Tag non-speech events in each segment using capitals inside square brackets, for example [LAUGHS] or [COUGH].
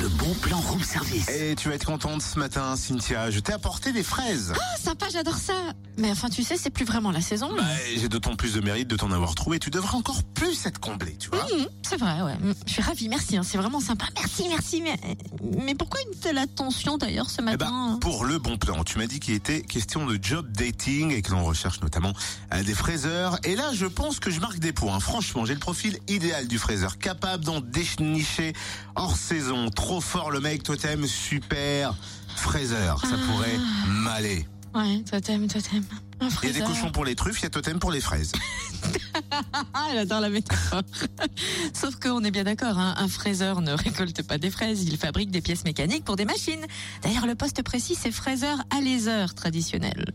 Le bon plan room service. Et tu vas être contente ce matin, Cynthia. Je t'ai apporté des fraises. Ah, sympa, j'adore ça. Mais enfin, tu sais, c'est plus vraiment la saison. Bah, J'ai d'autant plus de mérite de t'en avoir trouvé. Tu devrais encore plus être comblé, tu vois. Mmh, c'est vrai, ouais. Mmh, Je suis ravie, merci, hein, c'est vraiment sympa. Merci, merci. Mais, mais pourquoi une telle attention d'ailleurs ce Eh matin ben, pour le bon plan, tu m'as dit qu'il était question de job dating et que l'on recherche notamment euh, des fraiseurs. Et là, je pense que je marque des points. Franchement, j'ai le profil idéal du fraiseur, capable d'en dénicher hors saison. Trop fort le mec, t'aimes, super fraiseur. Ça Ah. pourrait m'aller. Ouais, t'aimes. Un Il y a des cochons pour les truffes, il y a totem pour les fraises. [LAUGHS] J'adore la métaphore. [LAUGHS] Sauf qu'on est bien d'accord, hein, un fraiseur ne récolte pas des fraises, il fabrique des pièces mécaniques pour des machines. D'ailleurs, le poste précis, c'est fraiseur à laser traditionnel.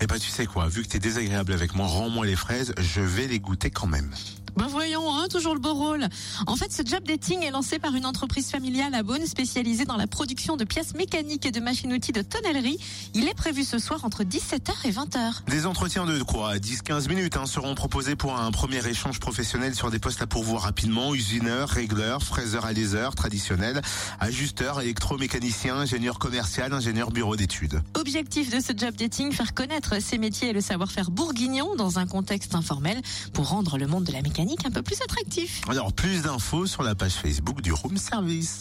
Eh ben, tu sais quoi, vu que t'es désagréable avec moi, rends-moi les fraises, je vais les goûter quand même. Ben voyons, hein, toujours le beau rôle. En fait, ce job dating est lancé par une entreprise familiale à Beaune spécialisée dans la production de pièces mécaniques et de machines-outils de tonnellerie. Il est prévu ce soir entre 17h et 20h. Des entretiens de quoi? 10-15 minutes hein, seront proposés pour un premier échange professionnel sur des postes à pourvoir rapidement. Usineur, régleur, fraiseur à laser traditionnel, ajusteur, électromécanicien, ingénieur commercial, ingénieur bureau d'études. Objectif de ce job dating, faire connaître ces métiers et le savoir-faire bourguignon dans un contexte informel pour rendre le monde de la un peu plus attractif. Alors plus d'infos sur la page Facebook du Room Service.